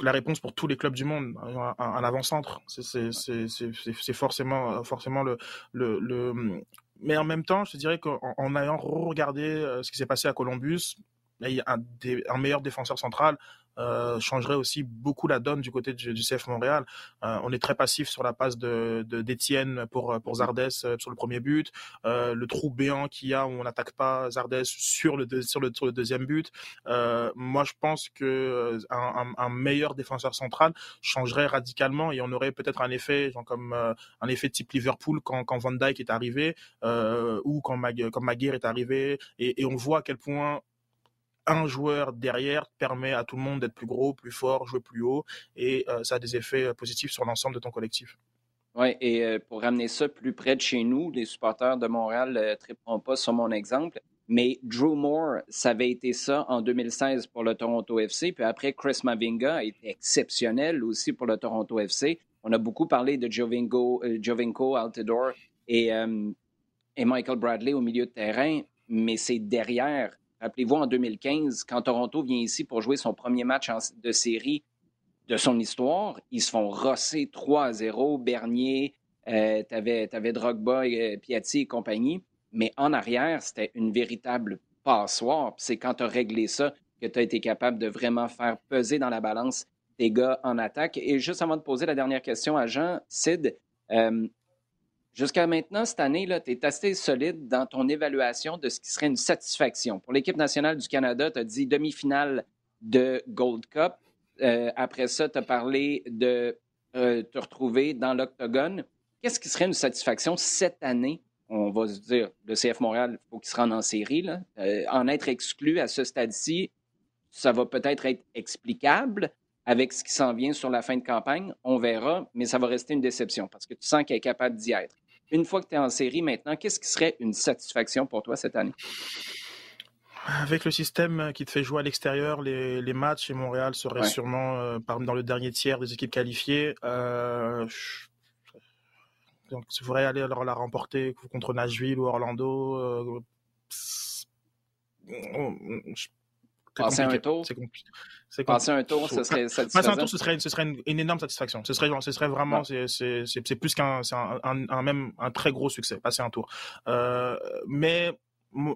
la réponse pour tous les clubs du monde, un, un avant-centre. C'est forcément, forcément le, le, le, Mais en même temps, je te dirais qu'en ayant regardé euh, ce qui s'est passé à Columbus, il y a un, un meilleur défenseur central euh, changerait aussi beaucoup la donne du côté du, du CF Montréal. Euh, on est très passif sur la passe de d'Étienne pour pour Zardes euh, sur le premier but, euh, le trou béant qu'il y a où on n'attaque pas Zardes sur le sur le sur le deuxième but. Euh, moi, je pense que un, un, meilleur défenseur central changerait radicalement et on aurait peut-être un effet genre comme un effet type Liverpool quand quand Van Dijk est arrivé ou quand quand Maguire est arrivé et, et on voit à quel point un joueur derrière permet à tout le monde d'être plus gros, plus fort, jouer plus haut, et euh, ça a des effets euh, positifs sur l'ensemble de ton collectif. Oui, et euh, pour ramener ça plus près de chez nous, les supporters de Montréal ne triperont pas sur mon exemple, mais Drew Moore, ça avait été ça en 2016 pour le Toronto FC, puis après Chris Mavinga a exceptionnel aussi pour le Toronto FC. On a beaucoup parlé de Jovinko, Jovinko Altidore et Michael Bradley au milieu de terrain, mais c'est derrière Rappelez-vous, en 2015, quand Toronto vient ici pour jouer son premier match de série de son histoire, ils se font rosser 3 0. Bernier, euh, tu avais, Drogba, euh, Piatti et compagnie. Mais en arrière, c'était une véritable passoire. C'est quand tu as réglé ça que tu as été capable de vraiment faire peser dans la balance tes gars en attaque. Et juste avant de poser la dernière question à Jean, Sid, euh, Jusqu'à maintenant, cette année, tu es assez solide dans ton évaluation de ce qui serait une satisfaction. Pour l'équipe nationale du Canada, tu as dit demi-finale de Gold Cup. Euh, après ça, tu as parlé de euh, te retrouver dans l'octogone. Qu'est-ce qui serait une satisfaction cette année? On va se dire, le CF Montréal, il faut qu'il se rende en série. Euh, en être exclu à ce stade-ci, ça va peut-être être explicable avec ce qui s'en vient sur la fin de campagne. On verra, mais ça va rester une déception parce que tu sens qu'il est capable d'y être une fois que tu es en série maintenant, qu'est-ce qui serait une satisfaction pour toi cette année? Avec le système qui te fait jouer à l'extérieur, les, les matchs et Montréal serait sûrement euh, dans le dernier tiers des équipes qualifiées. Euh, donc, tu voudrais aller alors la remporter contre Nashville ou Orlando. Euh, Passer un tour? C'est Passer un tour, ce serait Passer un tour, ce serait, ce serait une, énorme satisfaction. Ce serait, ce serait vraiment, c'est plus qu'un, un, un, même un très gros succès. Passer un tour. Euh, mais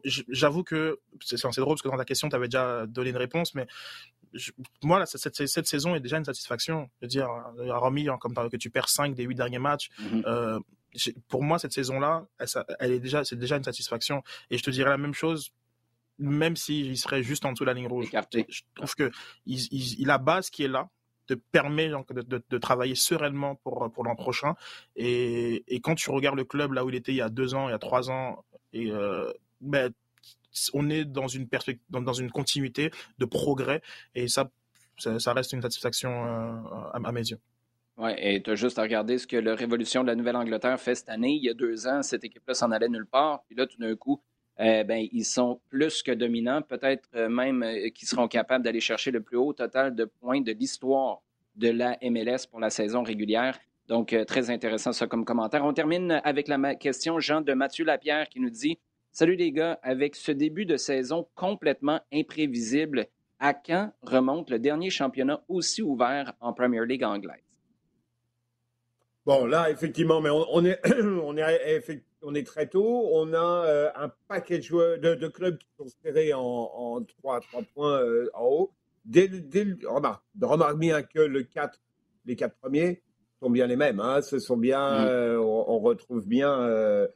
j'avoue que c'est drôle parce que dans ta question, tu avais déjà donné une réponse, mais moi, là, cette, cette, saison est déjà une satisfaction. Je veux dire, remis comme que tu perds 5 des 8 derniers matchs, mm-hmm. euh, pour moi, cette saison-là, elle, elle, est déjà, c'est déjà une satisfaction. Et je te dirais la même chose même s'il serait juste en dessous de la ligne rouge. Je trouve que il, il, la base qui est là te permet donc, de, de, de, travailler sereinement pour, pour l'an prochain. Et, et, quand tu regardes le club là où il était il y a deux ans, il y a trois ans, et euh, ben, on est dans une, dans, dans, une continuité de progrès. Et ça, ça, reste une satisfaction euh, à, à, mes yeux. Oui, et tu as juste à regarder ce que la Révolution de la Nouvelle-Angleterre fait cette année. Il y a deux ans, cette équipe-là s'en allait nulle part. Puis là, tout d'un coup, euh, ben, ils sont plus que dominants, peut-être euh, même euh, qu'ils seront capables d'aller chercher le plus haut total de points de l'histoire de la MLS pour la saison régulière. Donc, très intéressant ça comme commentaire. On termine avec la question, Jean, de Mathieu Lapierre qui nous dit Salut les gars, avec ce début de saison complètement imprévisible, à quand remonte le dernier championnat aussi ouvert en Premier League anglaise? Bon, là, effectivement, mais on, est, on, est, (clears throat) on est très tôt. On a euh, un paquet de, de, clubs qui sont serrés en, en 3, 3 points euh, en haut. Dès, dès, remarque, remarque bien que le 4, les quatre premiers sont bien les mêmes. Hein. Ce sont bien, mm. euh, on, retrouve bien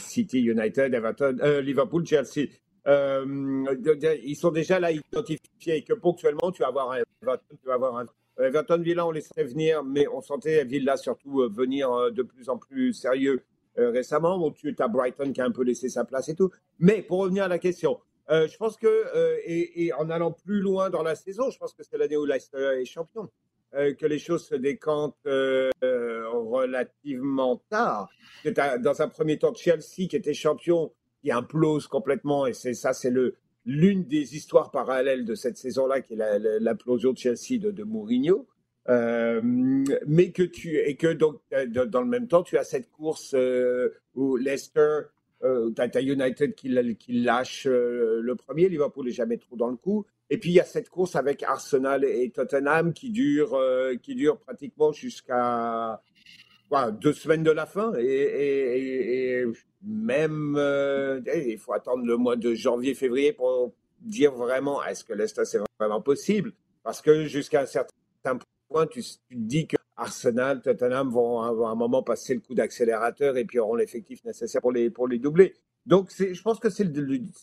City, United, Everton, Liverpool, Chelsea. ils sont déjà là identifiés et que ponctuellement, tu vas avoir un Everton, tu vas avoir un Everton Villa, on laissait venir, mais on sentait Villa surtout euh, venir euh, de plus en plus sérieux euh, récemment. Bon, tu as Brighton qui a un peu laissé sa place et tout. Mais pour revenir à la question, je pense que, et, en allant plus loin dans la saison, je pense que c'est l'année où Leicester est champion, que les choses se décantent relativement tard. Dans un premier temps, Chelsea qui était champion, qui implose complètement, et c'est ça, c'est le, l'une des histoires parallèles de cette saison-là, qui est l'implosion de Chelsea de, Mourinho. Euh, mais que tu et que donc euh, dans le même temps tu as cette course euh, où Leicester euh, tu as, United qui, lâche le premier Liverpool est jamais trop dans le coup et puis il y a cette course avec Arsenal et Tottenham qui dure qui dure pratiquement jusqu'à deux semaines de la fin et, même euh, il faut attendre le mois de janvier-février pour dire vraiment est-ce que Leicester c'est vraiment possible? Parce que jusqu'à un certain point tu, te dis que Arsenal, Tottenham vont, à un moment passer le coup d'accélérateur et puis auront l'effectif nécessaire pour les, pour les doubler. Donc je pense que c'est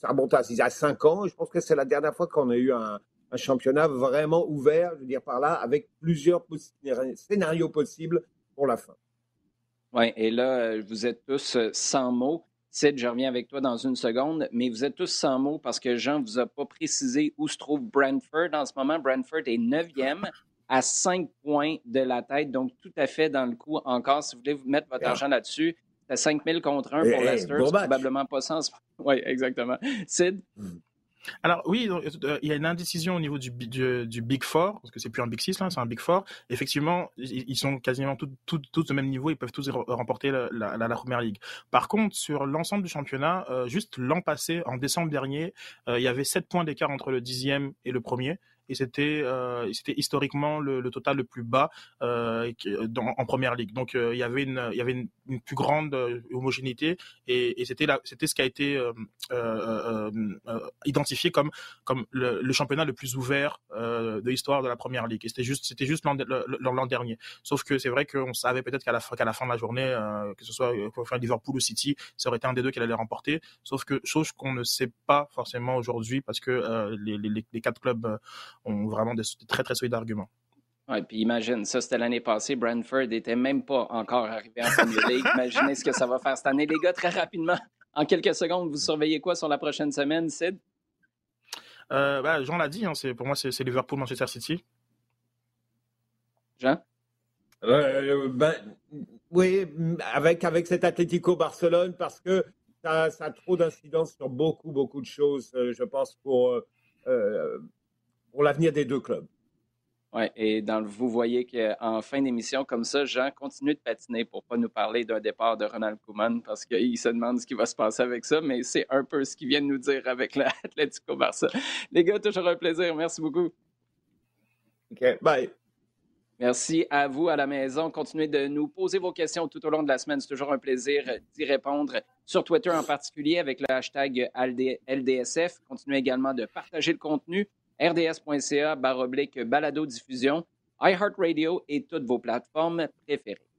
un bon tas. Il cinq ans, je pense que c'est la dernière fois qu'on a eu un championnat vraiment ouvert, je veux dire par là, avec plusieurs scénarios possibles pour la fin. Oui, et là, euh, vous êtes tous euh, sans mots. Sid, je reviens avec toi dans une seconde, mais vous êtes tous sans mots parce que Jean ne vous a pas précisé où se trouve Brentford. En ce moment, Brentford est neuvième à cinq points de la tête, donc tout à fait dans le coup encore. Si vous voulez vous mettre votre argent là-dessus, c'est 5 000 contre 1 pour Leicester. c'est probablement pas sens. (laughs) Oui, exactement. Sid? Hmm. Alors oui, euh, il y a une indécision au niveau du, Big Four, parce que c'est plus un Big Six, là, c'est un Big Four. Effectivement, ils sont quasiment tous au même niveau, ils peuvent tous remporter la, la, Première Ligue. Par contre, sur l'ensemble du championnat, euh, juste l'an passé, en décembre dernier, euh, il y avait 7 points d'écart entre le dixième et le premier et c'était euh, c'était historiquement le, total le plus bas euh, en première ligue. Donc euh, il y avait une il y avait une, plus grande homogénéité et, c'était c'était ce qui a été identifié comme comme le, championnat le plus ouvert de l'histoire de la première ligue. Et c'était juste c'était juste l'an dernier. Sauf que c'est vrai qu'on savait peut-être qu'à la qu'à la fin de la journée, que ce soit Liverpool ou City, ça aurait été un des deux qui allait remporter. Sauf que chose qu'on ne sait pas forcément aujourd'hui parce que les, les, les, quatre clubs ont vraiment de, très, très solides arguments. Oui, puis imagine, ça c'était l'année passée, Brentford n'était même pas encore arrivé en Premier League. (laughs) Imaginez ce que ça va faire cette année. Les gars, très rapidement, en quelques secondes, vous surveillez quoi sur la prochaine semaine, Sid? Euh, bah, Jean l'a dit, hein, pour moi c'est Liverpool, Manchester City. Jean? Euh, ben, oui, avec, avec cet Atlético Barcelone, parce que ça, a trop d'incidence sur beaucoup, beaucoup de choses, euh, je pense, pour, pour l'avenir des deux clubs. Oui, et dans, vous voyez qu'en fin d'émission, comme ça, Jean continue de patiner pour ne pas nous parler d'un départ de Ronald Koeman parce qu'il se demande ce qui va se passer avec ça, mais c'est un peu ce qu'il vient de nous dire avec (laughs) l'Atlético Barça. Les gars, toujours un plaisir. Merci beaucoup. OK, bye. Merci à vous à la maison. Continuez de nous poser vos questions tout au long de la semaine. C'est toujours un plaisir d'y répondre sur Twitter en particulier avec le hashtag LDSF. Continuez également de partager le contenu rds.ca baroblique balado diffusion, iHeartRadio et toutes vos plateformes préférées.